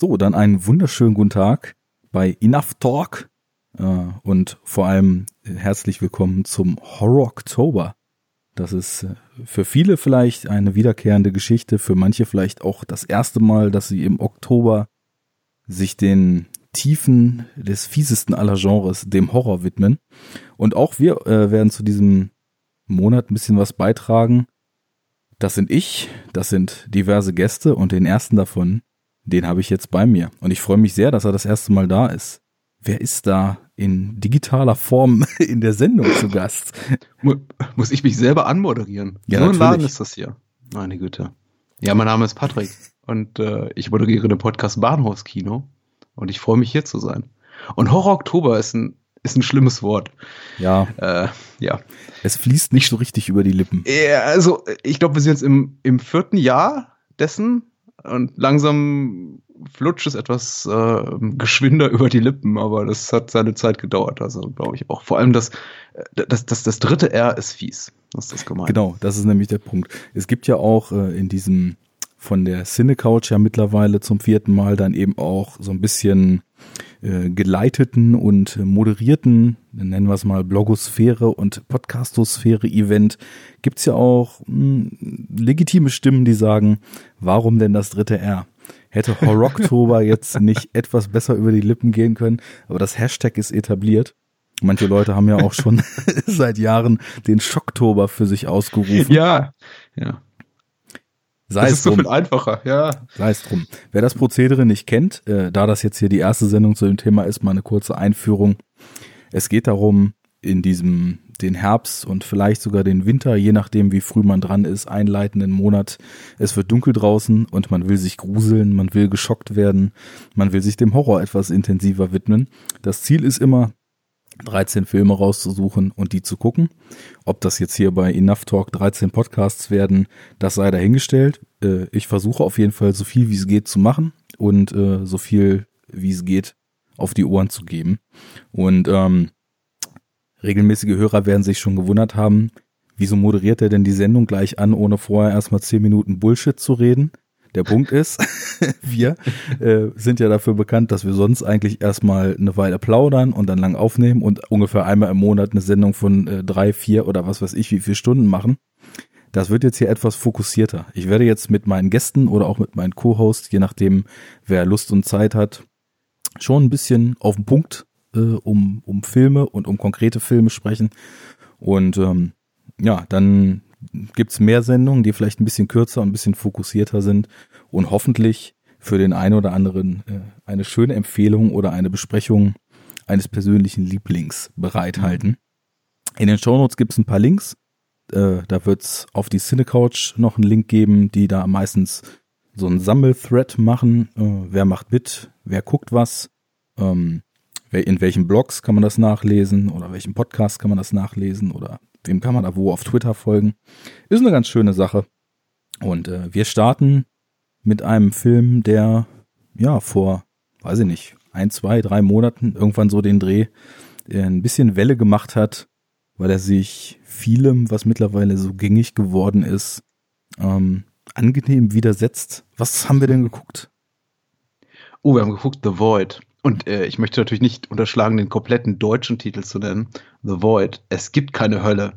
So, dann einen wunderschönen guten Tag bei Enough Talk äh, und vor allem herzlich willkommen zum Horror Oktober. Das ist äh, für viele vielleicht eine wiederkehrende Geschichte, für manche vielleicht auch das erste Mal, dass sie im Oktober sich den Tiefen des fiesesten aller Genres, dem Horror widmen. Und auch wir äh, werden zu diesem Monat ein bisschen was beitragen. Das sind ich, das sind diverse Gäste und den ersten davon den habe ich jetzt bei mir. Und ich freue mich sehr, dass er das erste Mal da ist. Wer ist da in digitaler Form in der Sendung zu Gast? Muss ich mich selber anmoderieren? Ja, so ein Laden ist das hier. Meine Güte. Ja, mein Name ist Patrick und äh, ich moderiere den Podcast Bahnhofskino und ich freue mich hier zu sein. Und Horror Oktober ist ein ist ein schlimmes Wort. Ja. Äh, ja. Es fließt nicht so richtig über die Lippen. Ja, also ich glaube, wir sind jetzt im, im vierten Jahr dessen und langsam flutscht es etwas äh, geschwinder über die Lippen, aber das hat seine Zeit gedauert, also glaube ich auch. Vor allem das, äh, das, das, das dritte R ist fies. Das ist das gemeint. Genau, das ist nämlich der Punkt. Es gibt ja auch äh, in diesem von der Cinecouch ja mittlerweile zum vierten Mal dann eben auch so ein bisschen äh, geleiteten und moderierten, nennen wir es mal Blogosphäre und Podcastosphäre-Event, gibt's ja auch mh, hm, legitime Stimmen, die sagen, warum denn das dritte R? Hätte Horroktober jetzt nicht etwas besser über die Lippen gehen können, aber das Hashtag ist etabliert. Manche Leute haben ja auch schon seit Jahren den Schocktober für sich ausgerufen. Ja, ja. Sei das ist so viel einfacher, ja. Sei es drum. Wer das Prozedere nicht kennt, äh, da das jetzt hier die erste Sendung zu dem Thema ist, mal eine kurze Einführung. Es geht darum, in diesem den Herbst und vielleicht sogar den Winter, je nachdem wie früh man dran ist, einleitenden Monat. Es wird dunkel draußen und man will sich gruseln, man will geschockt werden, man will sich dem Horror etwas intensiver widmen. Das Ziel ist immer, 13 Filme rauszusuchen und die zu gucken. Ob das jetzt hier bei Enough Talk 13 Podcasts werden, das sei dahingestellt. Äh, ich versuche auf jeden Fall so viel wie es geht zu machen und äh, so viel wie es geht auf die Ohren zu geben. Und ähm, regelmäßige Hörer werden sich schon gewundert haben, wieso moderiert er denn die Sendung gleich an, ohne vorher erstmal 10 Minuten Bullshit zu reden? Der Punkt ist, wir äh, sind ja dafür bekannt, dass wir sonst eigentlich erstmal eine Weile plaudern und dann lang aufnehmen und ungefähr einmal im Monat eine Sendung von äh, drei, vier oder was weiß ich, wie viele Stunden machen. Das wird jetzt hier etwas fokussierter. Ich werde jetzt mit meinen Gästen oder auch mit meinen Co-Hosts, je nachdem, wer Lust und Zeit hat, schon ein bisschen auf den Punkt äh, um, um Filme und um konkrete Filme sprechen. Und ähm, ja, dann gibt's mehr Sendungen, die vielleicht ein bisschen kürzer und ein bisschen fokussierter sind und hoffentlich für den einen oder anderen äh, eine schöne Empfehlung oder eine Besprechung eines persönlichen Lieblings bereithalten. In den Shownotes gibt's ein paar Links. Äh, da wird's auf die Cinecouch noch einen Link geben, die da meistens so einen Sammelthread machen. Äh, wer macht mit? Wer guckt was? Ähm, in welchen Blogs kann man das nachlesen oder welchen Podcast kann man das nachlesen oder wem kann man da wo auf Twitter folgen. Ist eine ganz schöne Sache. Und äh, wir starten mit einem Film, der ja vor, weiß ich nicht, ein, zwei, drei Monaten irgendwann so den Dreh äh, ein bisschen Welle gemacht hat, weil er sich vielem, was mittlerweile so gängig geworden ist, ähm, angenehm widersetzt. Was haben wir denn geguckt? Oh, wir haben geguckt The Void. Und äh, ich möchte natürlich nicht unterschlagen, den kompletten deutschen Titel zu nennen. The Void. Es gibt keine Hölle.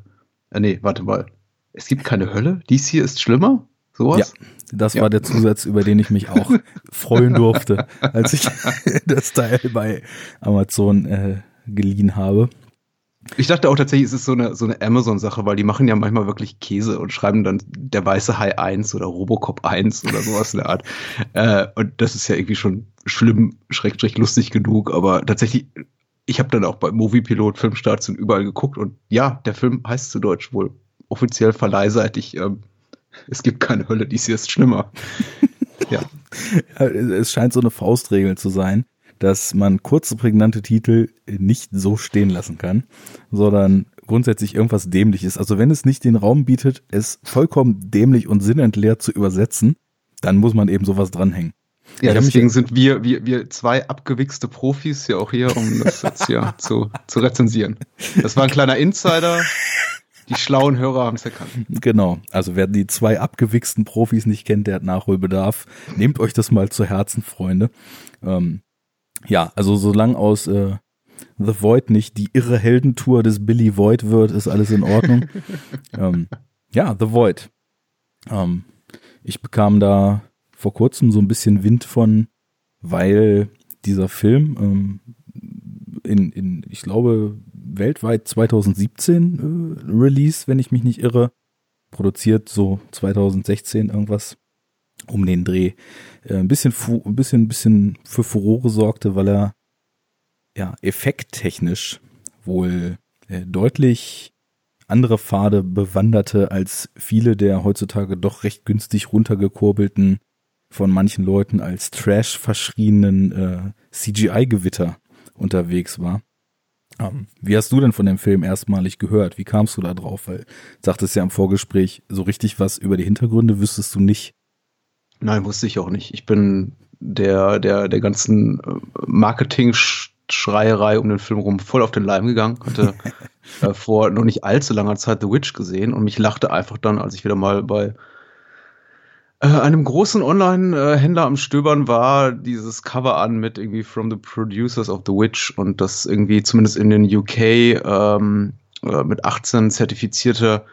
Äh, nee, warte mal. Es gibt keine Hölle? Dies hier ist schlimmer? Sowas? Ja, das ja. war der Zusatz, über den ich mich auch freuen durfte, als ich das Teil bei Amazon äh, geliehen habe. Ich dachte auch tatsächlich, es ist so eine, so eine Amazon-Sache, weil die machen ja manchmal wirklich Käse und schreiben dann der weiße Hai 1 oder Robocop 1 oder sowas in der Art. Äh, und das ist ja irgendwie schon schlimm, schrecklich lustig genug, aber tatsächlich, ich habe dann auch bei Moviepilot, Filmstarts und überall geguckt und ja, der Film heißt zu Deutsch wohl offiziell verleihseitig, ähm, es gibt keine Hölle, hier ist schlimmer. ja. ja. Es scheint so eine Faustregel zu sein dass man kurze, prägnante Titel nicht so stehen lassen kann, sondern grundsätzlich irgendwas Dämliches. Also wenn es nicht den Raum bietet, es vollkommen dämlich und sinnentleert zu übersetzen, dann muss man eben sowas dranhängen. Ja, deswegen sind wir, wir, wir zwei abgewichste Profis ja auch hier, um das jetzt hier zu, zu rezensieren. Das war ein kleiner Insider. Die schlauen Hörer haben es erkannt. Genau. Also wer die zwei abgewichsten Profis nicht kennt, der hat Nachholbedarf. Nehmt euch das mal zu Herzen, Freunde. Ähm, ja, also solange aus äh, The Void nicht die irre Heldentour des Billy Void wird, ist alles in Ordnung. ähm, ja, The Void. Ähm, ich bekam da vor kurzem so ein bisschen Wind von, weil dieser Film ähm, in, in, ich glaube, weltweit 2017 äh, Release, wenn ich mich nicht irre, produziert so 2016 irgendwas um den Dreh, äh, ein bisschen, ein bisschen, ein bisschen für Furore sorgte, weil er ja effekttechnisch wohl äh, deutlich andere Pfade bewanderte als viele der heutzutage doch recht günstig runtergekurbelten von manchen Leuten als Trash verschrienen äh, CGI-Gewitter unterwegs war. Ähm, wie hast du denn von dem Film erstmalig gehört? Wie kamst du da drauf? Weil sagtest ja im Vorgespräch, so richtig was über die Hintergründe wüsstest du nicht. Nein, wusste ich auch nicht. Ich bin der, der, der ganzen äh, Marketing-Schreierei um den Film rum voll auf den Leim gegangen. Hatte äh, vor noch nicht allzu langer Zeit The Witch gesehen und mich lachte einfach dann, als ich wieder mal bei äh, einem großen Online-Händler am Stöbern war dieses Cover an mit irgendwie From the Producers of the Witch und das irgendwie zumindest in den UK ähm, äh, mit 18 zertifizierte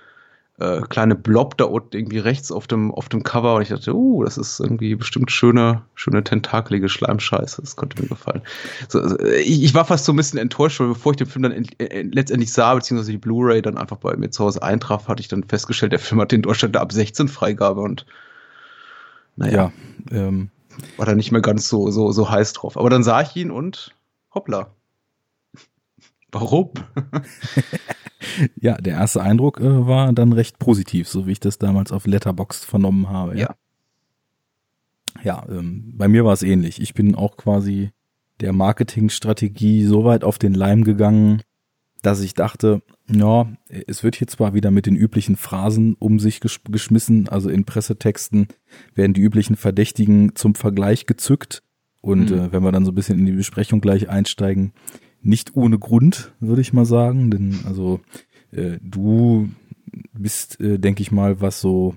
äh, kleine Blob da unten irgendwie rechts auf dem, auf dem Cover und ich dachte, uh, das ist irgendwie bestimmt schöne, schöne tentakelige Schleimscheiße. Das konnte mir gefallen. So, also, ich, ich, war fast so ein bisschen enttäuscht, weil bevor ich den Film dann in, in, letztendlich sah, beziehungsweise die Blu-ray dann einfach bei mir zu Hause eintraf, hatte ich dann festgestellt, der Film hat in Deutschland ab 16 Freigabe und naja, ja, ähm, war da nicht mehr ganz so, so, so heiß drauf. Aber dann sah ich ihn und hoppla. Warum? ja, der erste Eindruck äh, war dann recht positiv, so wie ich das damals auf Letterboxd vernommen habe. Ja. Ja, ähm, bei mir war es ähnlich. Ich bin auch quasi der Marketingstrategie so weit auf den Leim gegangen, dass ich dachte, ja, es wird hier zwar wieder mit den üblichen Phrasen um sich gesch geschmissen, also in Pressetexten werden die üblichen Verdächtigen zum Vergleich gezückt. Und mhm. äh, wenn wir dann so ein bisschen in die Besprechung gleich einsteigen, nicht ohne Grund, würde ich mal sagen. Denn also äh, du bist, äh, denke ich mal, was so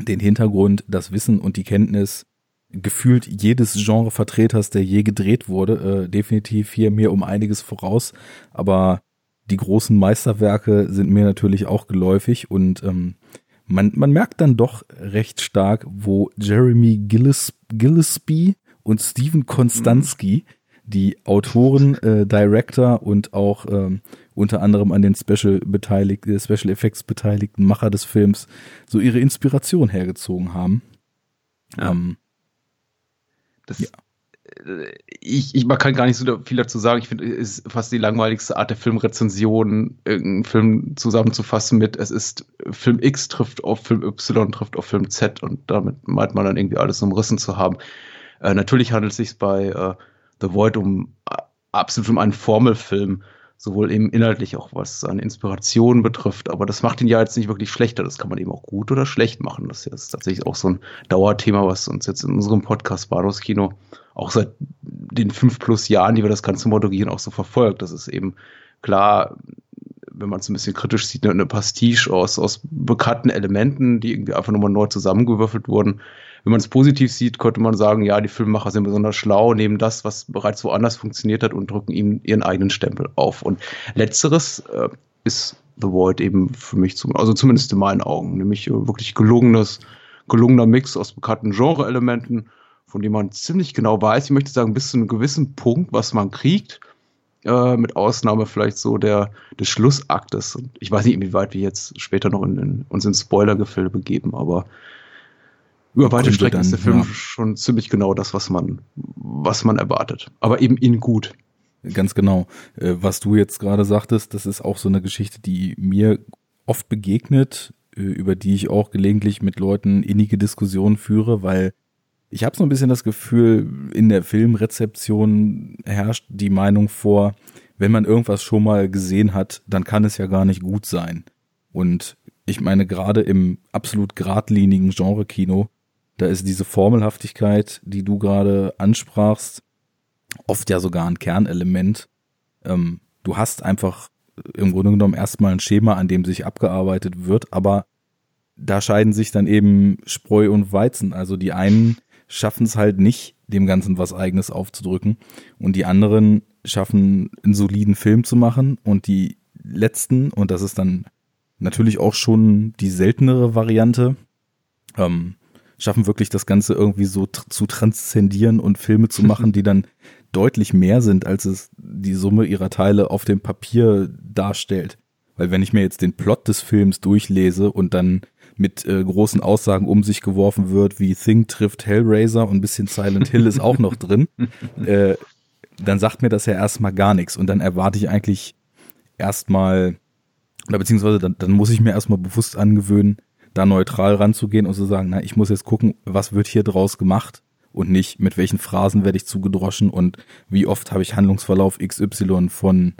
den Hintergrund, das Wissen und die Kenntnis gefühlt jedes Genre Vertreters, der je gedreht wurde, äh, definitiv hier mir um einiges voraus. Aber die großen Meisterwerke sind mir natürlich auch geläufig und ähm, man, man merkt dann doch recht stark, wo Jeremy Gillis, Gillespie und Steven Konstanski, die Autoren, äh, Director und auch ähm, unter anderem an den Special beteiligt, äh, Special Effects beteiligten Macher des Films, so ihre Inspiration hergezogen haben. Ja. Ähm, das, ja ich, ich man kann gar nicht so viel dazu sagen. Ich finde, es ist fast die langweiligste Art der Filmrezension, irgendeinen Film zusammenzufassen mit, es ist Film X trifft auf Film Y, trifft auf Film Z und damit meint man dann irgendwie alles umrissen zu haben. Äh, natürlich handelt es sich bei äh, The Void um äh, absolut um einen Formelfilm, sowohl eben inhaltlich auch was seine Inspiration betrifft, aber das macht ihn ja jetzt nicht wirklich schlechter. Das kann man eben auch gut oder schlecht machen. Das ist tatsächlich auch so ein Dauerthema, was uns jetzt in unserem Podcast Bados Kino auch seit den fünf plus Jahren, die wir das Ganze moderieren, auch so verfolgt. Das ist eben klar, wenn man es ein bisschen kritisch sieht, eine Pastiche aus, aus bekannten Elementen, die irgendwie einfach nochmal neu zusammengewürfelt wurden. Wenn man es positiv sieht, könnte man sagen, ja, die Filmemacher sind besonders schlau, nehmen das, was bereits woanders funktioniert hat und drücken ihm ihren eigenen Stempel auf. Und letzteres äh, ist The Void eben für mich, zum, also zumindest in meinen Augen, nämlich äh, wirklich gelungenes, gelungener Mix aus bekannten Genre-Elementen von dem man ziemlich genau weiß, ich möchte sagen, bis zu einem gewissen Punkt, was man kriegt, äh, mit Ausnahme vielleicht so der, des Schlussaktes. Und ich weiß nicht, inwieweit wir jetzt später noch in, in, uns in Spoilergefilde begeben, aber über weite Strecken ist der Film ja. schon ziemlich genau das, was man, was man erwartet. Aber eben in gut. Ganz genau. Äh, was du jetzt gerade sagtest, das ist auch so eine Geschichte, die mir oft begegnet, äh, über die ich auch gelegentlich mit Leuten innige Diskussionen führe, weil ich habe so ein bisschen das Gefühl, in der Filmrezeption herrscht die Meinung vor, wenn man irgendwas schon mal gesehen hat, dann kann es ja gar nicht gut sein. Und ich meine, gerade im absolut geradlinigen Genre-Kino, da ist diese Formelhaftigkeit, die du gerade ansprachst, oft ja sogar ein Kernelement. Ähm, du hast einfach im Grunde genommen erstmal ein Schema, an dem sich abgearbeitet wird, aber da scheiden sich dann eben Spreu und Weizen. Also die einen schaffen es halt nicht, dem Ganzen was eigenes aufzudrücken und die anderen schaffen, einen soliden Film zu machen und die letzten, und das ist dann natürlich auch schon die seltenere Variante, ähm, schaffen wirklich das Ganze irgendwie so tr zu transzendieren und Filme zu machen, die dann deutlich mehr sind, als es die Summe ihrer Teile auf dem Papier darstellt. Weil wenn ich mir jetzt den Plot des Films durchlese und dann mit äh, großen Aussagen um sich geworfen wird, wie Thing trifft Hellraiser und ein bisschen Silent Hill ist auch noch drin, äh, dann sagt mir das ja erstmal gar nichts und dann erwarte ich eigentlich erstmal, oder beziehungsweise dann, dann muss ich mir erstmal bewusst angewöhnen, da neutral ranzugehen und zu sagen, na, ich muss jetzt gucken, was wird hier draus gemacht und nicht mit welchen Phrasen werde ich zugedroschen und wie oft habe ich Handlungsverlauf XY von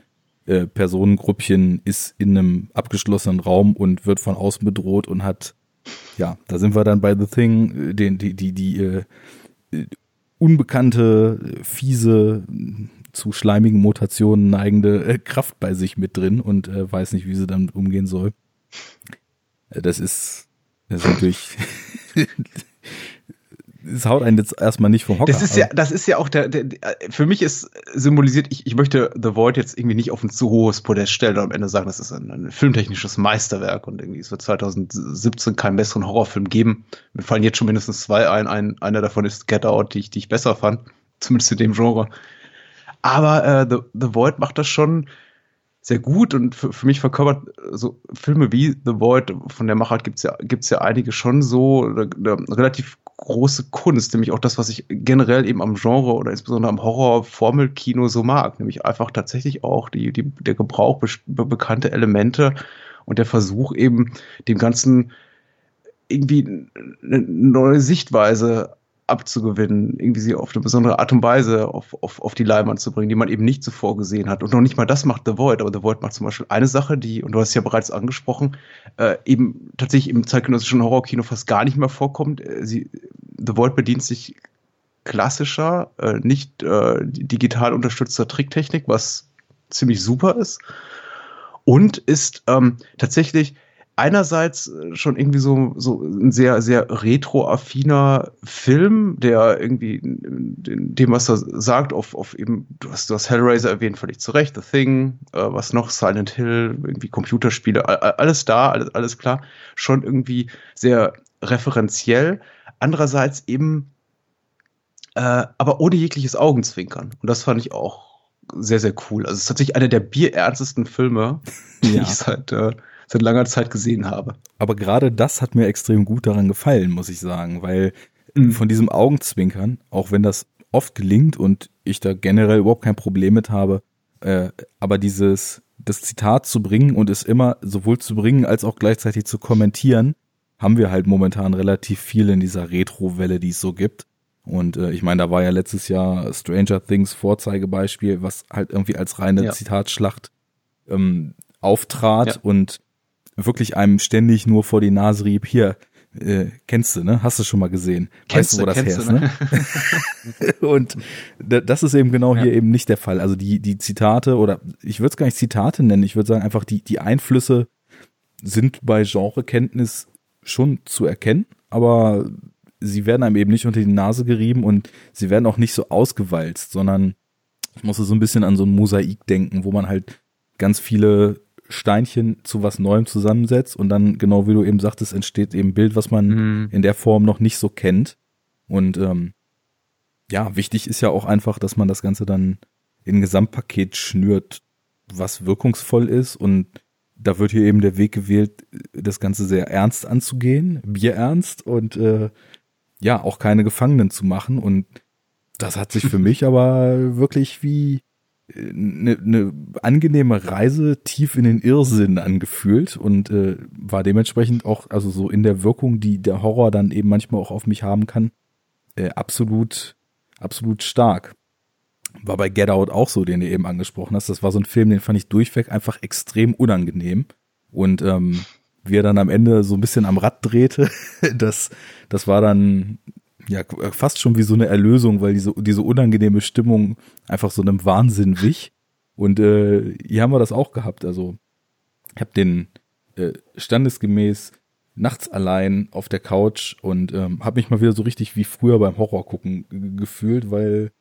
äh, Personengruppchen ist in einem abgeschlossenen Raum und wird von außen bedroht und hat, ja, da sind wir dann bei The Thing, äh, den, die, die, die äh, unbekannte, fiese, zu schleimigen Mutationen neigende äh, Kraft bei sich mit drin und äh, weiß nicht, wie sie damit umgehen soll. Das ist, das ist natürlich es haut einen jetzt erstmal nicht vom Hocker. Das ist ja, das ist ja auch der, der, für mich ist symbolisiert, ich, ich möchte The Void jetzt irgendwie nicht auf ein zu hohes Podest stellen und am Ende sagen, das ist ein, ein filmtechnisches Meisterwerk und irgendwie es wird 2017 keinen besseren Horrorfilm geben. Mir fallen jetzt schon mindestens zwei ein, ein einer davon ist Get Out, die ich, die ich besser fand, zumindest in dem Genre. Aber äh, The, The Void macht das schon sehr gut und für, für mich verkörpert so Filme wie The Void, von der Machart gibt's ja, gibt's ja einige schon so, eine, eine relativ große Kunst, nämlich auch das, was ich generell eben am Genre oder insbesondere am Horror-Formelkino so mag, nämlich einfach tatsächlich auch die, die, der Gebrauch be bekannte Elemente und der Versuch eben dem Ganzen irgendwie eine neue Sichtweise abzugewinnen, irgendwie sie auf eine besondere Art und Weise auf, auf, auf die Leinwand zu bringen, die man eben nicht zuvor gesehen hat. Und noch nicht mal das macht The Void, aber The Void macht zum Beispiel eine Sache, die, und du hast es ja bereits angesprochen, äh, eben tatsächlich im zeitgenössischen Horrorkino fast gar nicht mehr vorkommt. Äh, sie, The Void bedient sich klassischer, äh, nicht äh, digital unterstützter Tricktechnik, was ziemlich super ist. Und ist ähm, tatsächlich einerseits äh, schon irgendwie so, so ein sehr, sehr retro-affiner Film, der irgendwie dem, was er sagt, auf, auf eben, du hast, du hast Hellraiser erwähnt, völlig zu Recht, The Thing, äh, was noch, Silent Hill, irgendwie Computerspiele, alles da, alles, alles klar, schon irgendwie sehr referenziell. Andererseits eben, äh, aber ohne jegliches Augenzwinkern. Und das fand ich auch sehr, sehr cool. Also es ist tatsächlich einer der bierernstesten Filme, die ja. ich seit äh, seit langer Zeit gesehen habe. Aber gerade das hat mir extrem gut daran gefallen, muss ich sagen, weil mhm. von diesem Augenzwinkern, auch wenn das oft gelingt und ich da generell überhaupt kein Problem mit habe, äh, aber dieses, das Zitat zu bringen und es immer sowohl zu bringen als auch gleichzeitig zu kommentieren, haben wir halt momentan relativ viel in dieser Retro-Welle, die es so gibt. Und äh, ich meine, da war ja letztes Jahr Stranger Things Vorzeigebeispiel, was halt irgendwie als reine ja. Zitatschlacht ähm, auftrat ja. und wirklich einem ständig nur vor die Nase rieb, hier, äh, kennst du, ne? Hast du schon mal gesehen? Kennst weißt du, wo das her ist, ne? ne? und das ist eben genau ja. hier eben nicht der Fall. Also die, die Zitate oder ich würde es gar nicht Zitate nennen, ich würde sagen einfach die, die Einflüsse sind bei Genrekenntnis schon zu erkennen, aber sie werden einem eben nicht unter die Nase gerieben und sie werden auch nicht so ausgewalzt, sondern ich musste so ein bisschen an so ein Mosaik denken, wo man halt ganz viele Steinchen zu was Neuem zusammensetzt und dann, genau wie du eben sagtest, entsteht eben ein Bild, was man mhm. in der Form noch nicht so kennt. Und ähm, ja, wichtig ist ja auch einfach, dass man das Ganze dann in ein Gesamtpaket schnürt, was wirkungsvoll ist. Und da wird hier eben der Weg gewählt, das Ganze sehr ernst anzugehen, bierernst und äh, ja, auch keine Gefangenen zu machen. Und das hat sich für mich aber wirklich wie eine, eine angenehme Reise tief in den Irrsinn angefühlt und äh, war dementsprechend auch, also so in der Wirkung, die der Horror dann eben manchmal auch auf mich haben kann, äh, absolut, absolut stark. War bei Get Out auch so, den du eben angesprochen hast. Das war so ein Film, den fand ich durchweg einfach extrem unangenehm. Und ähm, wie er dann am Ende so ein bisschen am Rad drehte, das, das war dann ja, äh, fast schon wie so eine Erlösung, weil diese, diese unangenehme Stimmung einfach so einem Wahnsinn wich. Und äh, hier haben wir das auch gehabt. Also ich habe den äh, standesgemäß nachts allein auf der Couch und ähm, habe mich mal wieder so richtig wie früher beim Horror gucken gefühlt, weil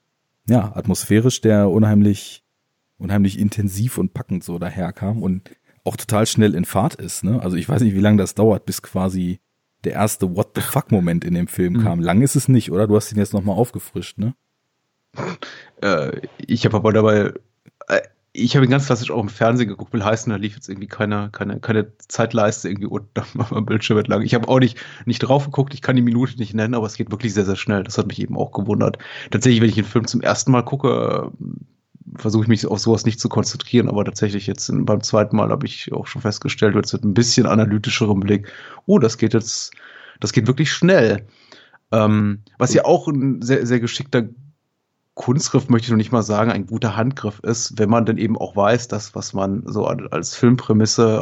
ja atmosphärisch der unheimlich unheimlich intensiv und packend so daherkam und auch total schnell in Fahrt ist. Ne? Also ich weiß nicht, wie lange das dauert, bis quasi der erste What the fuck Moment in dem Film mhm. kam. Lang ist es nicht, oder? Du hast ihn jetzt noch mal aufgefrischt, ne? Äh, ich habe aber dabei äh, ich habe ihn ganz klassisch auch im Fernsehen geguckt, will heißen, da lief jetzt irgendwie keine, keine, keine Zeitleiste irgendwie unter meinem Bildschirm entlang. Ich habe auch nicht, nicht drauf geguckt, ich kann die Minute nicht nennen, aber es geht wirklich sehr, sehr schnell. Das hat mich eben auch gewundert. Tatsächlich, wenn ich einen Film zum ersten Mal gucke, versuche ich mich auf sowas nicht zu konzentrieren, aber tatsächlich jetzt beim zweiten Mal habe ich auch schon festgestellt, jetzt mit ein bisschen analytischerem Blick, oh, das geht jetzt, das geht wirklich schnell. Ähm, was ja auch ein sehr, sehr geschickter Kunstgriff möchte ich noch nicht mal sagen, ein guter Handgriff ist, wenn man dann eben auch weiß, dass was man so als Filmprämisse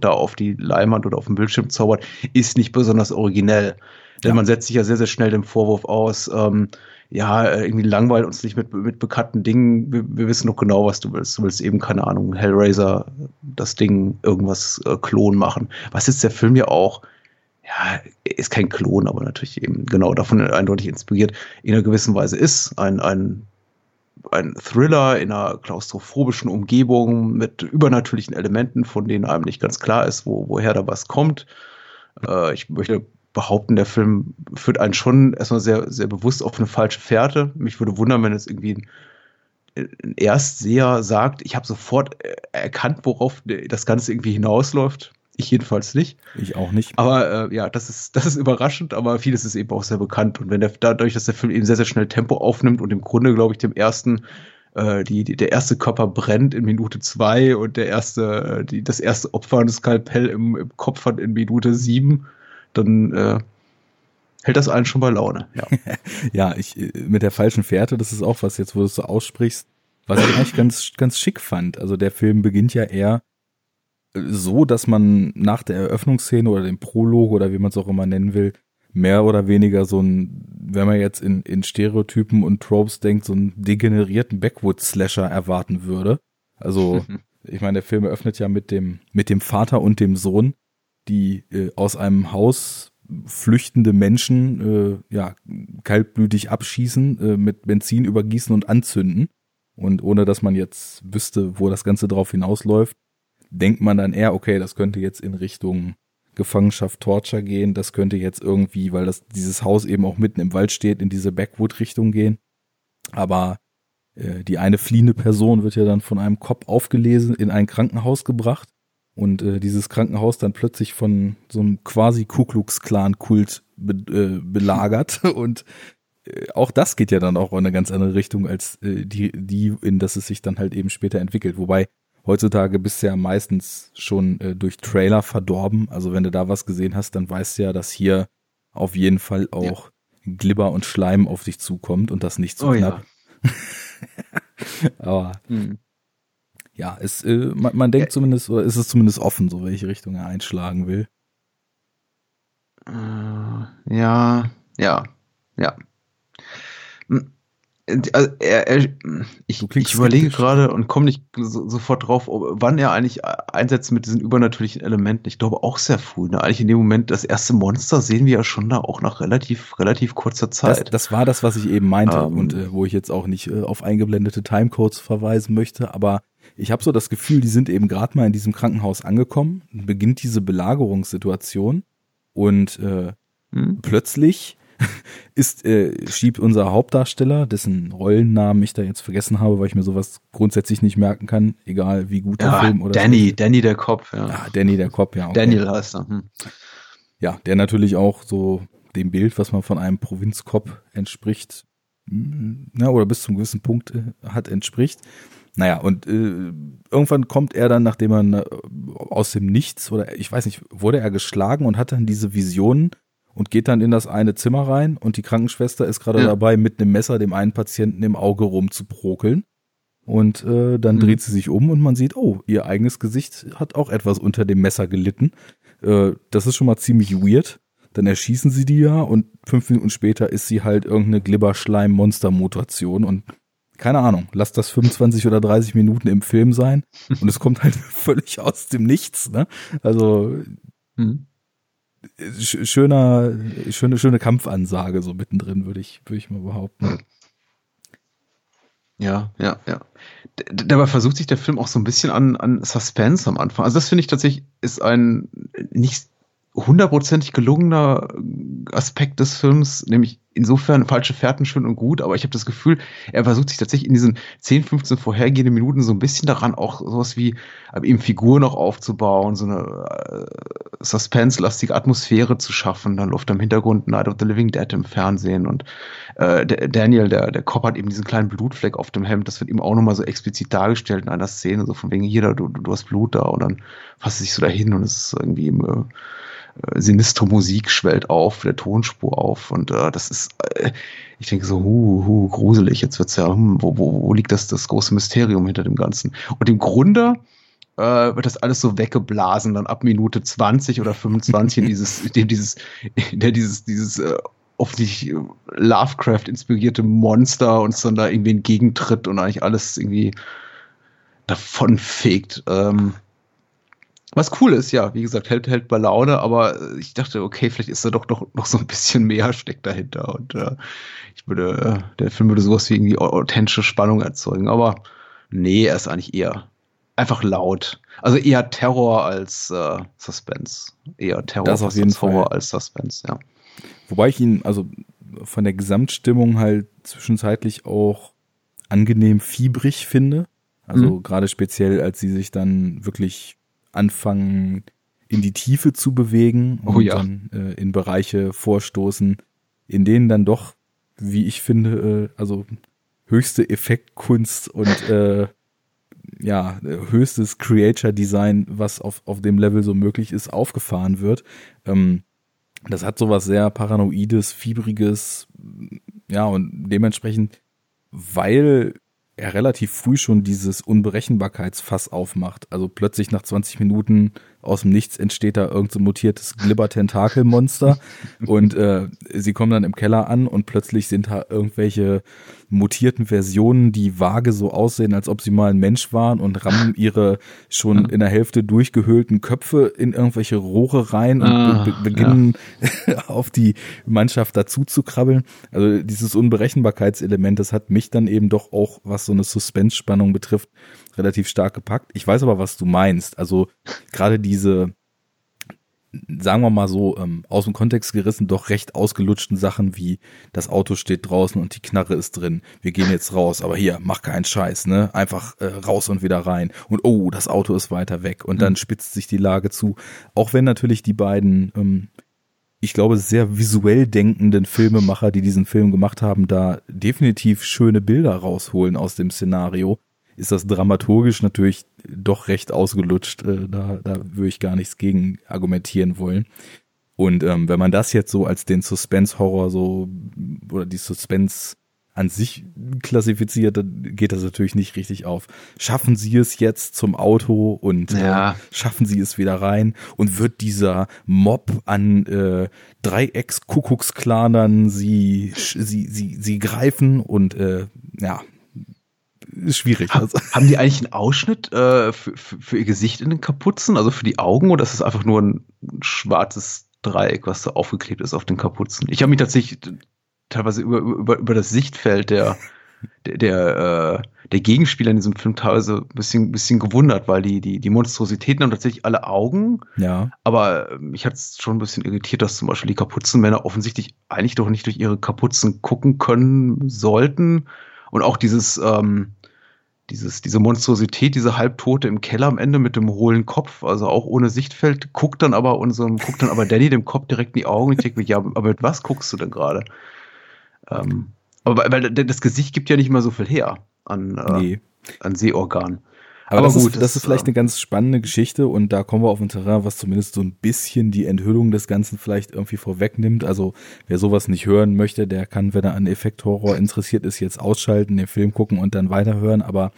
da auf die Leinwand oder auf dem Bildschirm zaubert, ist nicht besonders originell. Denn ja. man setzt sich ja sehr, sehr schnell dem Vorwurf aus, ähm, ja, irgendwie langweilt uns nicht mit, mit bekannten Dingen. Wir, wir, wissen doch genau, was du willst. Du willst eben, keine Ahnung, Hellraiser, das Ding, irgendwas äh, Klon machen. Was ist der Film ja auch ja, ist kein Klon, aber natürlich eben genau davon eindeutig inspiriert, in einer gewissen Weise ist. Ein, ein, ein Thriller in einer klaustrophobischen Umgebung mit übernatürlichen Elementen, von denen einem nicht ganz klar ist, wo, woher da was kommt. Äh, ich möchte behaupten, der Film führt einen schon erstmal sehr, sehr bewusst auf eine falsche Fährte. Mich würde wundern, wenn es irgendwie ein, ein Erstseher sagt, ich habe sofort erkannt, worauf das Ganze irgendwie hinausläuft. Ich jedenfalls nicht. Ich auch nicht. Aber äh, ja, das ist, das ist überraschend, aber vieles ist eben auch sehr bekannt. Und wenn der, dadurch, dass der Film eben sehr, sehr schnell Tempo aufnimmt und im Grunde, glaube ich, dem ersten, äh, die, die, der erste Körper brennt in Minute zwei und der erste, äh, die, das erste Opfer und das Skalpell im, im Kopf hat in Minute sieben, dann äh, hält das einen schon bei Laune. Ja, ja ich mit der falschen Fährte, das ist auch was jetzt, wo du es so aussprichst, was ich eigentlich ganz, ganz schick fand. Also der Film beginnt ja eher so, dass man nach der Eröffnungsszene oder dem Prolog oder wie man es auch immer nennen will, mehr oder weniger so ein, wenn man jetzt in, in Stereotypen und Tropes denkt, so einen degenerierten Backwoods-Slasher erwarten würde. Also, ich meine, der Film eröffnet ja mit dem, mit dem Vater und dem Sohn, die äh, aus einem Haus flüchtende Menschen äh, ja kaltblütig abschießen, äh, mit Benzin übergießen und anzünden. Und ohne dass man jetzt wüsste, wo das Ganze drauf hinausläuft, denkt man dann eher, okay, das könnte jetzt in Richtung Gefangenschaft, Torture gehen, das könnte jetzt irgendwie, weil das dieses Haus eben auch mitten im Wald steht, in diese Backwood-Richtung gehen. Aber äh, die eine fliehende Person wird ja dann von einem Kopf aufgelesen, in ein Krankenhaus gebracht und äh, dieses Krankenhaus dann plötzlich von so einem quasi Ku Klux Klan Kult be äh, belagert und äh, auch das geht ja dann auch in eine ganz andere Richtung als äh, die die in das es sich dann halt eben später entwickelt, wobei heutzutage bist du ja meistens schon äh, durch Trailer verdorben. Also wenn du da was gesehen hast, dann weißt du ja, dass hier auf jeden Fall auch ja. Glibber und Schleim auf dich zukommt und das nicht zu so oh, knapp. Ja. Aber hm. Ja, es, äh, man, man denkt ja. zumindest, oder ist es zumindest offen, so welche Richtung er einschlagen will. Äh, ja, ja, ja. Hm. Also er, er, ich, ich überlege gerade und komme nicht so, sofort drauf, wann er eigentlich einsetzt mit diesen übernatürlichen Elementen. Ich glaube auch sehr früh. Ne? Eigentlich in dem Moment, das erste Monster sehen wir ja schon da auch nach relativ, relativ kurzer Zeit. Das, das war das, was ich eben meinte um, ähm. und äh, wo ich jetzt auch nicht äh, auf eingeblendete Timecodes verweisen möchte, aber ich habe so das Gefühl, die sind eben gerade mal in diesem Krankenhaus angekommen, beginnt diese Belagerungssituation und äh, hm? plötzlich ist, äh, schiebt unser Hauptdarsteller, dessen Rollennamen ich da jetzt vergessen habe, weil ich mir sowas grundsätzlich nicht merken kann, egal wie gut ja, der Film oder Danny, so. Danny der Kopf, ja. Ah, Danny der Kopf, ja. Okay. Daniel heißt er. Hm. Ja, der natürlich auch so dem Bild, was man von einem Provinzkopf entspricht, hm, ja, oder bis zum gewissen Punkt äh, hat, entspricht. Naja, und äh, irgendwann kommt er dann, nachdem er äh, aus dem Nichts, oder ich weiß nicht, wurde er geschlagen und hat dann diese Visionen und geht dann in das eine Zimmer rein und die Krankenschwester ist gerade ja. dabei, mit einem Messer dem einen Patienten im Auge rumzuprokeln. Und äh, dann mhm. dreht sie sich um und man sieht, oh, ihr eigenes Gesicht hat auch etwas unter dem Messer gelitten. Äh, das ist schon mal ziemlich weird. Dann erschießen sie die ja und fünf Minuten später ist sie halt irgendeine Glibberschleim-Monster-Mutation und keine Ahnung, lass das 25 oder 30 Minuten im Film sein und es kommt halt völlig aus dem Nichts, ne? Also hm. schöner, schöne, schöne Kampfansage so mittendrin, würde ich, würde ich mal behaupten. Ja, ja, ja. Dabei versucht sich der Film auch so ein bisschen an, an Suspense am Anfang. Also das finde ich tatsächlich ist ein nicht hundertprozentig gelungener Aspekt des Films, nämlich insofern falsche Fährten schön und gut, aber ich habe das Gefühl, er versucht sich tatsächlich in diesen 10, 15 vorhergehenden Minuten so ein bisschen daran, auch sowas wie eben Figur noch aufzubauen, so eine äh, suspense-lastige Atmosphäre zu schaffen. Dann läuft am Hintergrund Night of the Living Dead im Fernsehen und äh, der Daniel, der, der Cop hat eben diesen kleinen Blutfleck auf dem Hemd, das wird ihm auch nochmal so explizit dargestellt in einer Szene, so von wegen, hier, du, du hast Blut da und dann fasst er sich so dahin und es ist irgendwie im äh, äh, sinistre Musik schwellt auf, der Tonspur auf und äh, das ist, äh, ich denke so, hu, hu, gruselig, jetzt wird's ja, hm, wo, wo, wo liegt das, das große Mysterium hinter dem Ganzen? Und im Grunde äh, wird das alles so weggeblasen, dann ab Minute 20 oder 25 in dieses, in dieses, in der dieses, dieses äh, offensichtlich Lovecraft inspirierte Monster uns dann da irgendwie entgegentritt und eigentlich alles irgendwie davon fegt. Ähm, was cool ist, ja, wie gesagt, hält, hält bei Laune, aber ich dachte, okay, vielleicht ist da doch noch, noch so ein bisschen mehr steckt dahinter. Und äh, ich würde, äh, der Film würde sowas wie irgendwie authentische Spannung erzeugen. Aber nee, er ist eigentlich eher einfach laut. Also eher Terror als äh, Suspense. Eher Terror das auf jeden Horror Fall. als Suspense, ja. Wobei ich ihn, also von der Gesamtstimmung halt zwischenzeitlich auch angenehm fiebrig finde. Also mhm. gerade speziell, als sie sich dann wirklich anfangen, in die Tiefe zu bewegen oh und oh ja. dann äh, in Bereiche vorstoßen, in denen dann doch, wie ich finde, äh, also höchste Effektkunst und äh, ja, höchstes Creature Design, was auf, auf dem Level so möglich ist, aufgefahren wird. Ähm, das hat sowas sehr paranoides, fiebriges, ja, und dementsprechend, weil er relativ früh schon dieses Unberechenbarkeitsfass aufmacht. Also plötzlich nach 20 Minuten aus dem Nichts entsteht da irgendein so mutiertes Glibber-Tentakelmonster und äh, sie kommen dann im Keller an und plötzlich sind da irgendwelche mutierten Versionen, die vage so aussehen, als ob sie mal ein Mensch waren und rammen ihre schon in der Hälfte durchgehöhlten Köpfe in irgendwelche Rohre rein und ah, be beginnen ja. auf die Mannschaft dazu zu krabbeln. Also dieses Unberechenbarkeitselement, das hat mich dann eben doch auch, was so eine Suspense-Spannung betrifft, relativ stark gepackt. Ich weiß aber, was du meinst. Also gerade diese, sagen wir mal so, ähm, aus dem Kontext gerissen, doch recht ausgelutschten Sachen wie das Auto steht draußen und die Knarre ist drin. Wir gehen jetzt raus, aber hier, mach keinen Scheiß, ne? Einfach äh, raus und wieder rein. Und oh, das Auto ist weiter weg. Und dann mhm. spitzt sich die Lage zu. Auch wenn natürlich die beiden ähm, ich glaube, sehr visuell denkenden Filmemacher, die diesen Film gemacht haben, da definitiv schöne Bilder rausholen aus dem Szenario ist das dramaturgisch natürlich doch recht ausgelutscht. Äh, da, da würde ich gar nichts gegen argumentieren wollen. Und ähm, wenn man das jetzt so als den Suspense-Horror so oder die Suspense an sich klassifiziert, dann geht das natürlich nicht richtig auf. Schaffen Sie es jetzt zum Auto und äh, ja. äh, schaffen Sie es wieder rein und wird dieser Mob an äh, Dreiecks-Kuckucksklanern sie, sie, sie, sie greifen und äh, ja, ist schwierig. Also. Haben die eigentlich einen Ausschnitt äh, für, für, ihr Gesicht in den Kapuzen, also für die Augen, oder ist es einfach nur ein schwarzes Dreieck, was so aufgeklebt ist auf den Kapuzen? Ich habe mich tatsächlich teilweise über, über, über das Sichtfeld der, der, der, äh, der Gegenspieler in diesem Film teilweise ein bisschen, bisschen gewundert, weil die, die, die Monstrositäten haben tatsächlich alle Augen. Ja. Aber mich hat es schon ein bisschen irritiert, dass zum Beispiel die Kapuzenmänner offensichtlich eigentlich doch nicht durch ihre Kapuzen gucken können sollten. Und auch dieses, ähm, dieses, diese Monstrosität, diese Halbtote im Keller am Ende mit dem hohlen Kopf, also auch ohne Sichtfeld, guckt dann aber unserem, guckt dann aber Danny dem Kopf direkt in die Augen. Ich denke mir, ja, aber mit was guckst du denn gerade? Ähm, aber weil das Gesicht gibt ja nicht mal so viel her an, äh, nee. an Sehorgan. Aber, Aber das, gut, ist, das, ist vielleicht eine ganz spannende Geschichte und da kommen wir auf ein Terrain, was zumindest so ein bisschen die Enthüllung des Ganzen vielleicht irgendwie vorwegnimmt. Also wer sowas nicht hören möchte, der kann, wenn er an Effekthorror interessiert ist, jetzt ausschalten, den Film gucken und dann weiterhören. Aber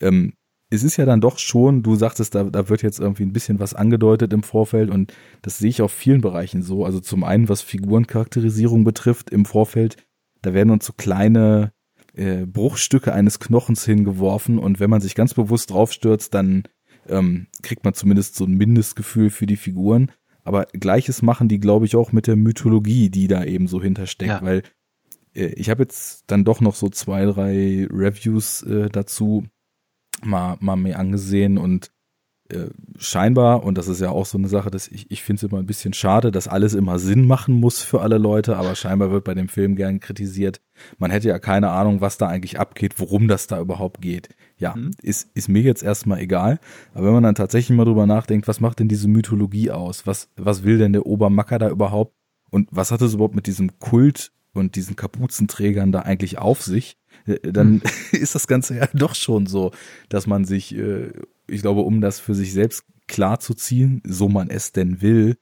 ähm, es ist ja dann doch schon, du sagtest, da, da wird jetzt irgendwie ein bisschen was angedeutet im Vorfeld und das sehe ich auf vielen Bereichen so. Also zum einen, was Figurencharakterisierung betrifft im Vorfeld, da werden uns so kleine äh, Bruchstücke eines Knochens hingeworfen und wenn man sich ganz bewusst draufstürzt, dann ähm, kriegt man zumindest so ein Mindestgefühl für die Figuren. Aber gleiches machen die, glaube ich, auch mit der Mythologie, die da eben so hintersteckt, ja. weil äh, ich habe jetzt dann doch noch so zwei, drei Reviews äh, dazu mal, mal mir angesehen und äh, scheinbar, und das ist ja auch so eine Sache, dass ich, ich finde es immer ein bisschen schade, dass alles immer Sinn machen muss für alle Leute, aber scheinbar wird bei dem Film gern kritisiert. Man hätte ja keine Ahnung, was da eigentlich abgeht, worum das da überhaupt geht. Ja, mhm. ist, ist mir jetzt erstmal egal. Aber wenn man dann tatsächlich mal drüber nachdenkt, was macht denn diese Mythologie aus? Was, was will denn der Obermacker da überhaupt? Und was hat es überhaupt mit diesem Kult und diesen Kapuzenträgern da eigentlich auf sich? Äh, dann mhm. ist das Ganze ja doch schon so, dass man sich äh, ich glaube, um das für sich selbst klar zu ziehen, so man es denn will,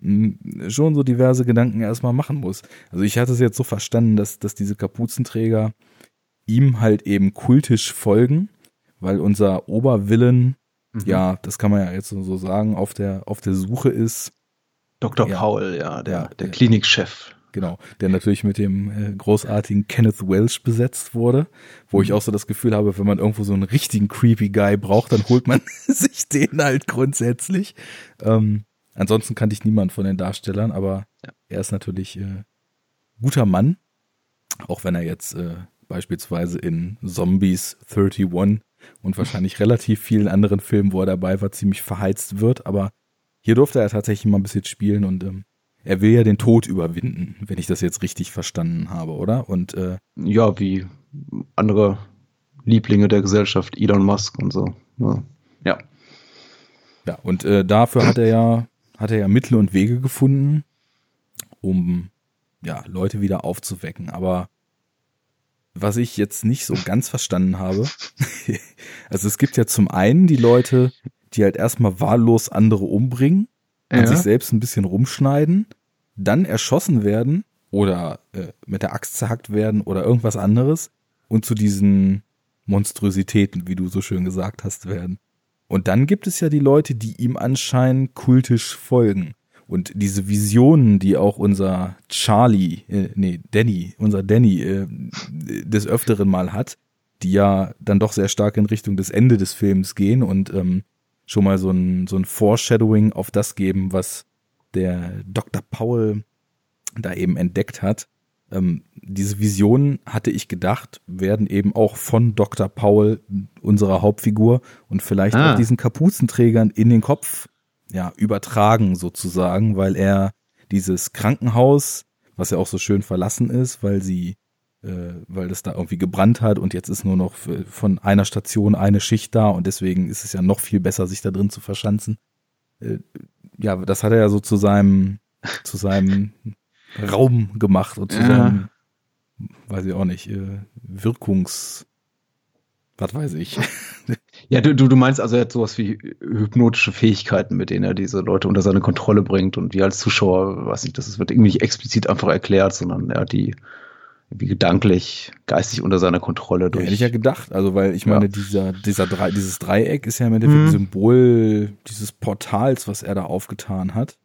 schon so diverse Gedanken erstmal machen muss. Also ich hatte es jetzt so verstanden, dass, dass diese Kapuzenträger ihm halt eben kultisch folgen, weil unser Oberwillen, mhm. ja, das kann man ja jetzt so sagen, auf der, auf der Suche ist. Dr. Ja, Paul, ja, der, ja, der Klinikchef. Genau, der natürlich mit dem äh, großartigen Kenneth Welsh besetzt wurde, wo ich mhm. auch so das Gefühl habe, wenn man irgendwo so einen richtigen creepy Guy braucht, dann holt man sich den halt grundsätzlich. Ähm, ansonsten kannte ich niemand von den Darstellern, aber ja. er ist natürlich äh, guter Mann, auch wenn er jetzt äh, beispielsweise in Zombies 31 und wahrscheinlich relativ vielen anderen Filmen, wo er dabei war, ziemlich verheizt wird, aber hier durfte er tatsächlich mal ein bisschen spielen und ähm, er will ja den Tod überwinden, wenn ich das jetzt richtig verstanden habe, oder? Und äh, ja, wie andere Lieblinge der Gesellschaft, Elon Musk und so. Ja. Ja, ja und äh, dafür hat er ja hat er ja Mittel und Wege gefunden, um ja Leute wieder aufzuwecken. Aber was ich jetzt nicht so ganz verstanden habe, also es gibt ja zum einen die Leute, die halt erstmal wahllos andere umbringen, an ja. sich selbst ein bisschen rumschneiden dann erschossen werden oder äh, mit der Axt zerhackt werden oder irgendwas anderes und zu diesen Monstrositäten, wie du so schön gesagt hast, werden. Und dann gibt es ja die Leute, die ihm anscheinend kultisch folgen. Und diese Visionen, die auch unser Charlie, äh, nee, Danny, unser Danny äh, des Öfteren mal hat, die ja dann doch sehr stark in Richtung des Ende des Films gehen und ähm, schon mal so ein, so ein Foreshadowing auf das geben, was der Dr. Paul da eben entdeckt hat. Ähm, diese Visionen, hatte ich gedacht, werden eben auch von Dr. Paul, unserer Hauptfigur, und vielleicht ah. auch diesen Kapuzenträgern in den Kopf ja, übertragen sozusagen, weil er dieses Krankenhaus, was ja auch so schön verlassen ist, weil sie, äh, weil das da irgendwie gebrannt hat und jetzt ist nur noch von einer Station eine Schicht da und deswegen ist es ja noch viel besser, sich da drin zu verschanzen. Äh, ja, das hat er ja so zu seinem, zu seinem Raum gemacht und zu ja. seinem, weiß ich auch nicht, äh, Wirkungs, was weiß ich. Ja, du, du meinst also, er hat sowas wie hypnotische Fähigkeiten, mit denen er diese Leute unter seine Kontrolle bringt und wir als Zuschauer, weiß nicht, das wird irgendwie nicht explizit einfach erklärt, sondern er hat die wie gedanklich, geistig unter seiner Kontrolle durch. Ja, hätte ich ja gedacht. Also, weil ich meine, ja. dieser, dieser Drei, dieses Dreieck ist ja im Endeffekt mhm. Symbol dieses Portals, was er da aufgetan hat.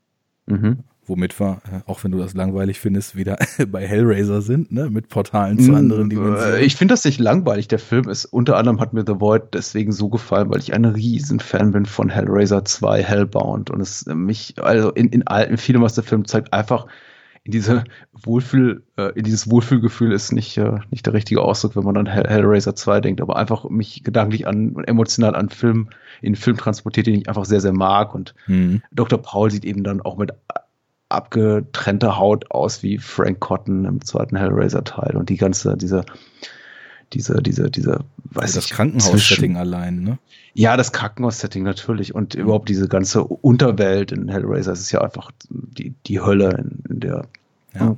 Mhm. Womit wir, äh, auch wenn du das langweilig findest, wieder bei Hellraiser sind, ne, mit Portalen zu mhm. anderen Dimensionen. Ich finde das nicht langweilig. Der Film ist, unter anderem hat mir The Void deswegen so gefallen, weil ich ein riesen Fan bin von Hellraiser 2 Hellbound und es mich, also in, in alten vielem, was der Film zeigt, einfach in diese Wohlfühl, äh, in dieses Wohlfühlgefühl ist nicht, äh, nicht der richtige Ausdruck, wenn man an Hell Hellraiser 2 denkt, aber einfach mich gedanklich an, emotional an Film, in Film transportiert, den ich einfach sehr, sehr mag. Und mhm. Dr. Paul sieht eben dann auch mit abgetrennter Haut aus wie Frank Cotton im zweiten Hellraiser-Teil und die ganze, diese, diese, diese, diese, weiß also das Krankenhaus-Setting allein, ne? Ja, das Krankenhaus-Setting natürlich und überhaupt diese ganze Unterwelt in Hellraiser, es ist ja einfach die, die Hölle, in, in der ja.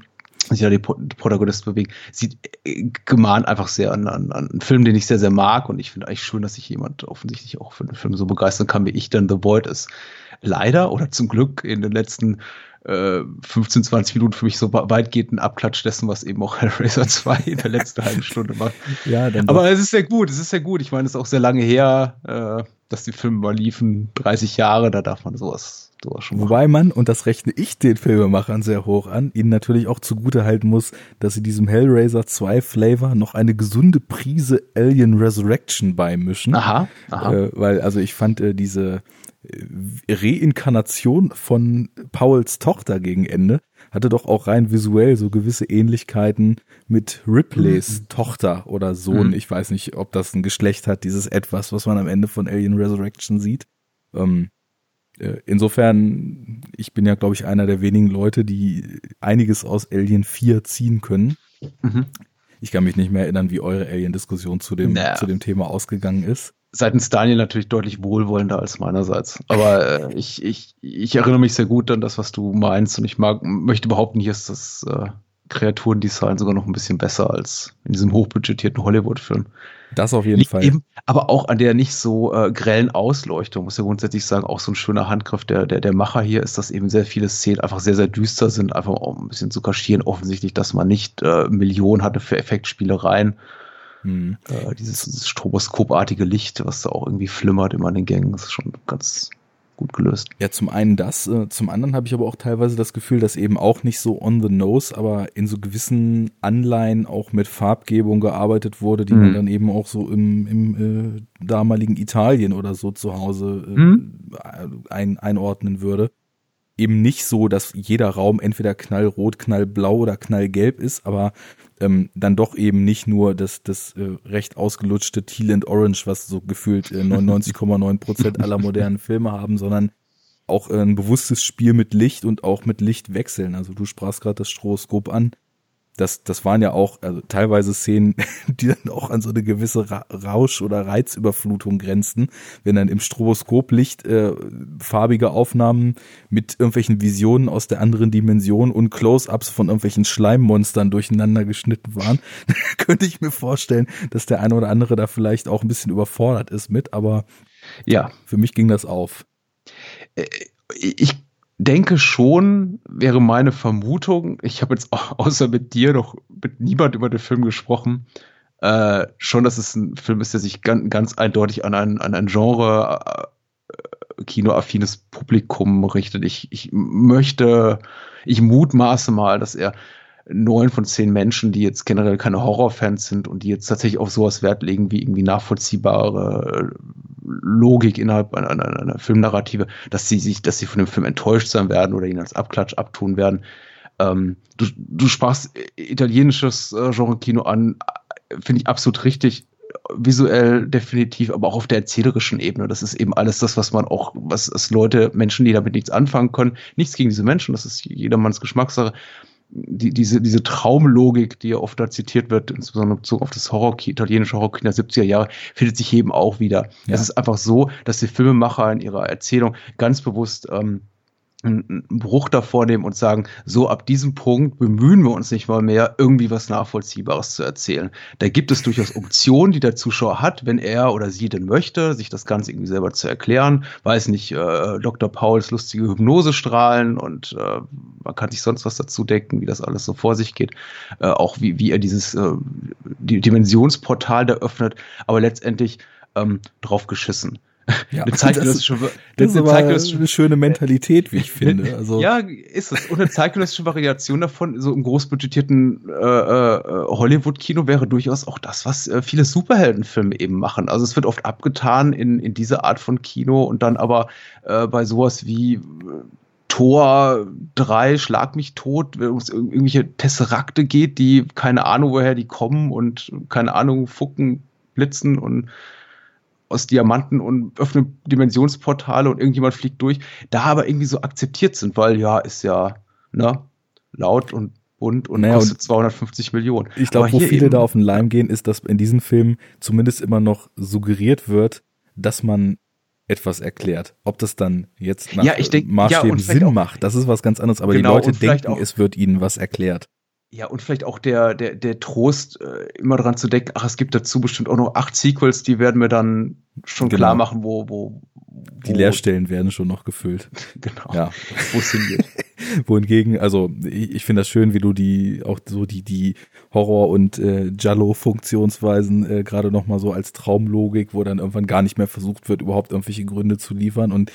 Sich ja die Protagonisten bewegen. Sieht äh, gemahnt einfach sehr an, an, an einen Film, den ich sehr, sehr mag und ich finde eigentlich schön, dass sich jemand offensichtlich auch für den Film so begeistern kann, wie ich dann The Void ist. Leider oder zum Glück in den letzten äh, 15, 20 Minuten für mich so weitgehend ein Abklatsch dessen, was eben auch Hellraiser 2 in der letzten halben Stunde macht. Ja, dann Aber es ist sehr gut, es ist sehr gut. Ich meine, es ist auch sehr lange her, äh, dass die Filme mal liefen, 30 Jahre, da darf man sowas, sowas schon machen. Wobei man, und das rechne ich den Filmemachern sehr hoch an, ihnen natürlich auch zugute halten muss, dass sie diesem Hellraiser 2 Flavor noch eine gesunde Prise Alien Resurrection beimischen. Aha, aha. Äh, weil, also ich fand äh, diese Reinkarnation von Pauls Tochter gegen Ende hatte doch auch rein visuell so gewisse Ähnlichkeiten mit Ripleys mhm. Tochter oder Sohn. Mhm. Ich weiß nicht, ob das ein Geschlecht hat, dieses etwas, was man am Ende von Alien Resurrection sieht. Ähm, äh, insofern, ich bin ja, glaube ich, einer der wenigen Leute, die einiges aus Alien 4 ziehen können. Mhm. Ich kann mich nicht mehr erinnern, wie eure Alien-Diskussion zu dem, naja. zu dem Thema ausgegangen ist seitens Daniel natürlich deutlich wohlwollender als meinerseits. Aber äh, ich, ich, ich erinnere mich sehr gut an das, was du meinst. Und ich mag, möchte behaupten, hier ist das äh, Kreaturendesign sogar noch ein bisschen besser als in diesem hochbudgetierten Hollywood-Film. Das auf jeden Fall. Eben, aber auch an der nicht so äh, grellen Ausleuchtung, muss ja grundsätzlich sagen, auch so ein schöner Handgriff der, der, der Macher hier ist, dass eben sehr viele Szenen einfach sehr, sehr düster sind, einfach auch ein bisschen zu kaschieren. Offensichtlich, dass man nicht äh, Millionen hatte für Effektspielereien hm. Äh, dieses, dieses stroboskopartige Licht, was da auch irgendwie flimmert immer an den Gängen, ist schon ganz gut gelöst. Ja, zum einen das, äh, zum anderen habe ich aber auch teilweise das Gefühl, dass eben auch nicht so on the nose, aber in so gewissen Anleihen auch mit Farbgebung gearbeitet wurde, die mhm. man dann eben auch so im, im äh, damaligen Italien oder so zu Hause äh, mhm. ein, einordnen würde eben nicht so, dass jeder Raum entweder knallrot, knallblau oder knallgelb ist, aber ähm, dann doch eben nicht nur das, das äh, recht ausgelutschte Teal and Orange, was so gefühlt äh, 99,9 Prozent aller modernen Filme haben, sondern auch äh, ein bewusstes Spiel mit Licht und auch mit Lichtwechseln. Also du sprachst gerade das Stroboskop an das, das waren ja auch also teilweise Szenen, die dann auch an so eine gewisse Ra Rausch- oder Reizüberflutung grenzten, wenn dann im Stroboskoplicht äh, farbige Aufnahmen mit irgendwelchen Visionen aus der anderen Dimension und Close-ups von irgendwelchen Schleimmonstern durcheinander geschnitten waren, könnte ich mir vorstellen, dass der eine oder andere da vielleicht auch ein bisschen überfordert ist mit, aber ja, für mich ging das auf. Äh, ich denke schon, wäre meine Vermutung, ich habe jetzt außer mit dir noch mit niemand über den Film gesprochen, äh, schon, dass es ein Film ist, der sich ganz, ganz eindeutig an ein, an ein Genre äh, kinoaffines Publikum richtet. Ich, ich möchte, ich mutmaße mal, dass er neun von zehn Menschen, die jetzt generell keine Horrorfans sind und die jetzt tatsächlich auf sowas Wert legen, wie irgendwie nachvollziehbare Logik innerhalb einer, einer, einer Filmnarrative, dass sie sich, dass sie von dem Film enttäuscht sein werden oder ihn als Abklatsch abtun werden. Ähm, du, du sprachst italienisches äh, Genre-Kino an, finde ich absolut richtig visuell definitiv, aber auch auf der erzählerischen Ebene. Das ist eben alles das, was man auch, was Leute, Menschen, die damit nichts anfangen können, nichts gegen diese Menschen, das ist jedermanns Geschmackssache, die, diese, diese Traumlogik, die ja oft da zitiert wird, insbesondere bezogen auf das Horror, italienische Horrorkino der 70er Jahre, findet sich eben auch wieder. Ja. Es ist einfach so, dass die Filmemacher in ihrer Erzählung ganz bewusst ähm, einen Bruch davor nehmen und sagen, so ab diesem Punkt bemühen wir uns nicht mal mehr, irgendwie was Nachvollziehbares zu erzählen. Da gibt es durchaus Optionen, die der Zuschauer hat, wenn er oder sie denn möchte, sich das Ganze irgendwie selber zu erklären. Weiß nicht, äh, Dr. Pauls lustige Hypnosestrahlen und äh, man kann sich sonst was dazu denken, wie das alles so vor sich geht. Äh, auch wie, wie er dieses äh, die Dimensionsportal da öffnet, aber letztendlich ähm, drauf geschissen. Ja, eine zeitgenössische, das, das ist aber eine schöne Mentalität, wie ich finde. Also. Ja, ist es. Und eine zeitgenössische Variation davon, so im großbudgetierten äh, äh, Hollywood-Kino wäre durchaus auch das, was äh, viele Superheldenfilme eben machen. Also es wird oft abgetan in, in diese Art von Kino und dann aber äh, bei sowas wie äh, Tor 3, Schlag mich tot, wenn es irgendwelche Tesserakte geht, die keine Ahnung, woher die kommen und keine Ahnung, fucken, blitzen und aus Diamanten und öffnen Dimensionsportale und irgendjemand fliegt durch, da aber irgendwie so akzeptiert sind, weil ja, ist ja ne, laut und bunt und naja, kostet und 250 Millionen. Ich glaube, wo viele da auf den Leim gehen, ist, dass in diesem Film zumindest immer noch suggeriert wird, dass man etwas erklärt. Ob das dann jetzt nach ja, denk, Maßstäben ja, Sinn macht, das ist was ganz anderes. Aber genau, die Leute denken, auch, es wird ihnen was erklärt. Ja, und vielleicht auch der, der, der Trost, äh, immer dran zu denken, ach, es gibt dazu bestimmt auch noch acht Sequels, die werden wir dann schon genau. klar machen, wo, wo, wo. Die Leerstellen werden schon noch gefüllt. genau. Ja. Wo es hingeht. Wohingegen, also ich, ich finde das schön, wie du die auch so die die Horror und äh, Jallo Funktionsweisen äh, gerade noch mal so als Traumlogik, wo dann irgendwann gar nicht mehr versucht wird, überhaupt irgendwelche Gründe zu liefern und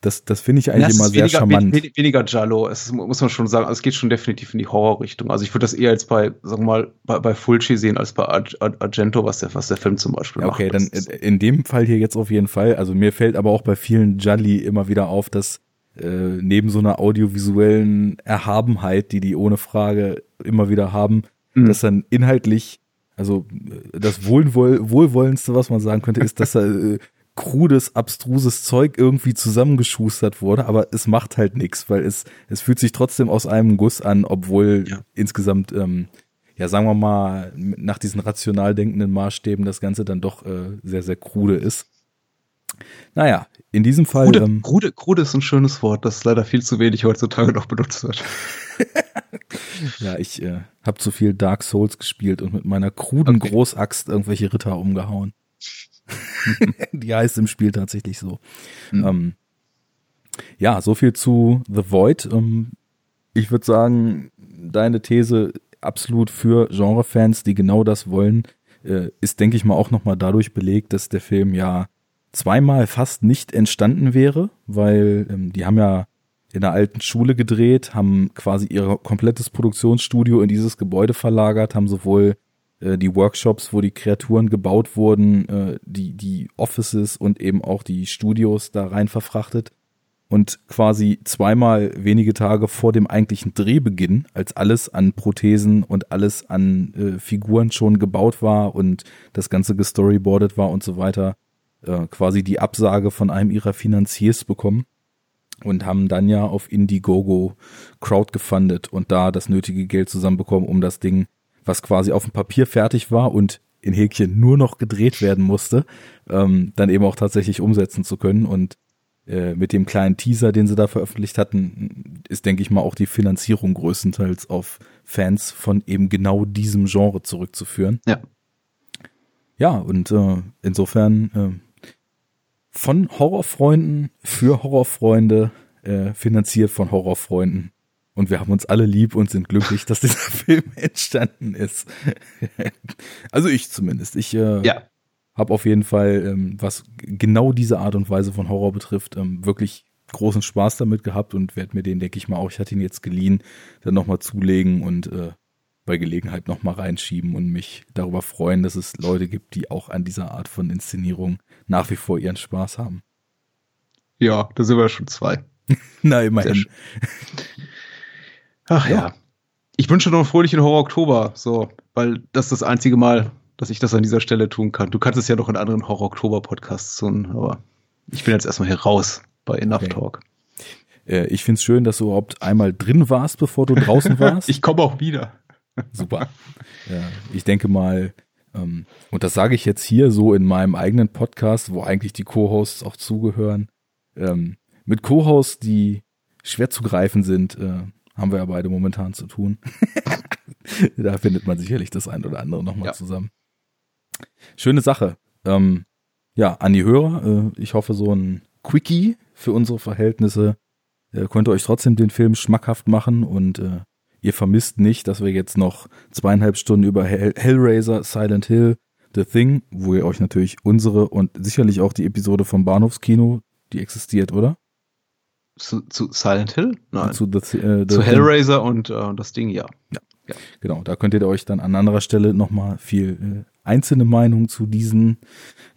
das das finde ich eigentlich Das immer sehr weniger, charmant. we- weniger Jallo, es ist, muss man schon sagen, also es geht schon definitiv in die Horrorrichtung. Also ich würde das eher jetzt bei, sagen wir mal, bei, bei Fulci sehen als bei Ar Ar Argento, was der, was der Film zum Beispiel Ja, macht. okay, dann in, dem Fall hier jetzt auf jeden Fall. Also mir fällt aber auch bei vielen Jolly immer wieder auf, dass äh, neben so einer audiovisuellen Erhabenheit, die die ohne Frage immer wieder haben, Mhm. dass dann inhaltlich, also äh, das Wohlwoll Wohlwollendste, was man sagen könnte, ist, dass da äh, krudes, abstruses Zeug irgendwie zusammengeschustert wurde, aber es macht halt nichts, weil es, es fühlt sich trotzdem aus einem Guss an, obwohl Ja. insgesamt, ähm, ja, sagen wir mal, nach diesen rational denkenden Maßstäben das Ganze dann doch äh, sehr, sehr krude ist. Naja, in diesem Fall, Krude, ähm, krude, krude ist ein schönes Wort, das leider viel zu wenig heutzutage noch benutzt wird. ja, ich äh, habe zu viel Dark Souls gespielt und mit meiner kruden Okay. Großaxt irgendwelche Ritter umgehauen. Die heißt im Spiel tatsächlich so. Mhm. Ähm, ja, so viel zu The Void. Ähm, ich würde sagen, deine These absolut für Genrefans, die genau das wollen, äh, ist, denke ich mal, auch nochmal dadurch belegt, dass der Film ja zweimal fast nicht entstanden wäre, weil ähm, die haben ja in der alten Schule gedreht, haben quasi ihr komplettes Produktionsstudio in dieses Gebäude verlagert, haben sowohl äh, die Workshops, wo die Kreaturen gebaut wurden, äh, die, die Offices und eben auch die Studios da rein verfrachtet. Und quasi zweimal wenige Tage vor dem eigentlichen Drehbeginn, als alles an Prothesen und alles an äh, Figuren schon gebaut war und das Ganze gestoryboardet war und so weiter, äh, quasi die Absage von einem ihrer Finanziers bekommen und haben dann ja auf Indiegogo Crowd gefundet und da das nötige Geld zusammenbekommen, um das Ding, was quasi auf dem Papier fertig war und in Häkchen nur noch gedreht werden musste, ähm, dann eben auch tatsächlich umsetzen zu können. Und äh, mit dem kleinen Teaser, den sie da veröffentlicht hatten, ist, denke ich mal, auch die Finanzierung größtenteils auf Fans von eben genau diesem Genre zurückzuführen. Ja. Ja, und äh, insofern äh, von Horrorfreunden für Horrorfreunde, äh, finanziert von Horrorfreunden. Und wir haben uns alle lieb und sind glücklich, dass dieser Film entstanden ist. also ich zumindest. Ich äh, Ja. habe auf jeden Fall, ähm, was genau diese Art und Weise von Horror betrifft, ähm, wirklich großen Spaß damit gehabt und werde mir den, denke ich mal, auch, ich hatte ihn jetzt geliehen, dann nochmal zulegen und äh, bei Gelegenheit nochmal reinschieben und mich darüber freuen, dass es Leute gibt, die auch an dieser Art von Inszenierung nach wie vor ihren Spaß haben. Ja, da sind wir schon zwei. Na, immerhin. Ach ja. Ja. Ich wünsche noch einen fröhlichen Horror-Oktober, so, weil das ist das einzige Mal, dass ich das an dieser Stelle tun kann. Du kannst es ja noch in anderen Horror-Oktober-Podcasts tun, aber ich bin jetzt erstmal hier raus bei Enough Okay. Talk. Äh, ich find's schön, dass du überhaupt einmal drin warst, bevor du draußen warst. Ich komme auch wieder. Super. Ja, ich denke mal, ähm, und das sage ich jetzt hier so in meinem eigenen Podcast, wo eigentlich die Co-Hosts auch zugehören. Ähm, mit Co-Hosts, die schwer zu greifen sind, äh, haben wir ja beide momentan zu tun. da findet man sicherlich das ein oder andere nochmal Ja. zusammen. Schöne Sache. Ähm, ja, an die Hörer, äh, ich hoffe, so ein Quickie für unsere Verhältnisse äh, konnte euch trotzdem den Film schmackhaft machen und äh, ihr vermisst nicht, dass wir jetzt noch zweieinhalb Stunden über Hell Hellraiser, Silent Hill, The Thing, wo ihr euch natürlich unsere und sicherlich auch die Episode vom Bahnhofskino, die existiert, oder? Zu, zu Silent Hill? Nein. Zu, The, äh, The Zu Thing. Hellraiser und äh, das Ding, ja. Genau, da könnt ihr euch dann an anderer Stelle nochmal viel äh, einzelne Meinungen zu diesen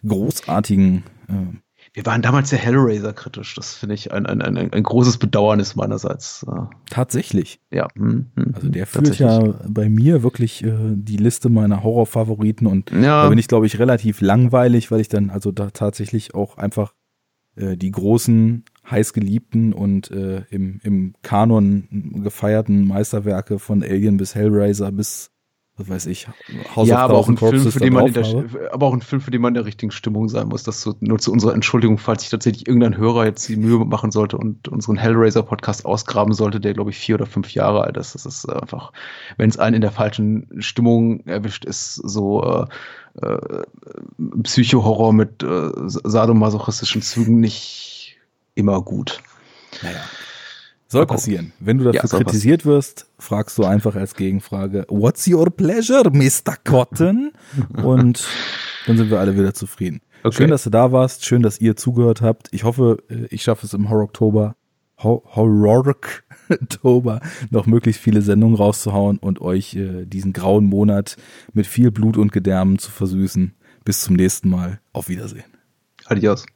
großartigen äh, Wir waren damals sehr Hellraiser kritisch. Das finde ich ein, ein, ein, ein großes Bedauernis meinerseits. Tatsächlich. ja. hm, hm, Also der führt ja bei mir wirklich äh, die Liste meiner Horrorfavoriten und Ja. da bin ich, glaube ich, relativ langweilig, weil ich dann also da tatsächlich auch einfach äh, die großen, heißgeliebten und äh, im, im Kanon gefeierten Meisterwerke von Alien bis Hellraiser bis, was weiß ich, House ja, aber auch ein Film, für den man in der, aber auch ein Film, für den man in der richtigen Stimmung sein muss. Das so, nur zu unserer Entschuldigung, falls sich tatsächlich irgendein Hörer jetzt die Mühe machen sollte und unseren Hellraiser-Podcast ausgraben sollte, der glaube ich vier oder fünf Jahre alt ist. Das ist einfach, wenn es einen in der falschen Stimmung erwischt, ist so äh, äh, Psycho-Horror mit äh, sadomasochistischen Zügen nicht immer gut. Naja. Soll passieren. Wenn du dafür Ja, kritisiert wirst, fragst du einfach als Gegenfrage, what's your pleasure, Mr. Cotton? Und dann sind wir alle wieder zufrieden. Okay. Schön, dass du da warst. Schön, dass ihr zugehört habt. Ich hoffe, äh, ich schaffe es im Horror-Oktober, Ho- Horror-Oktober noch möglichst viele Sendungen rauszuhauen und euch äh, diesen grauen Monat mit viel Blut und Gedärmen zu versüßen. Bis zum nächsten Mal. Auf Wiedersehen. Adios.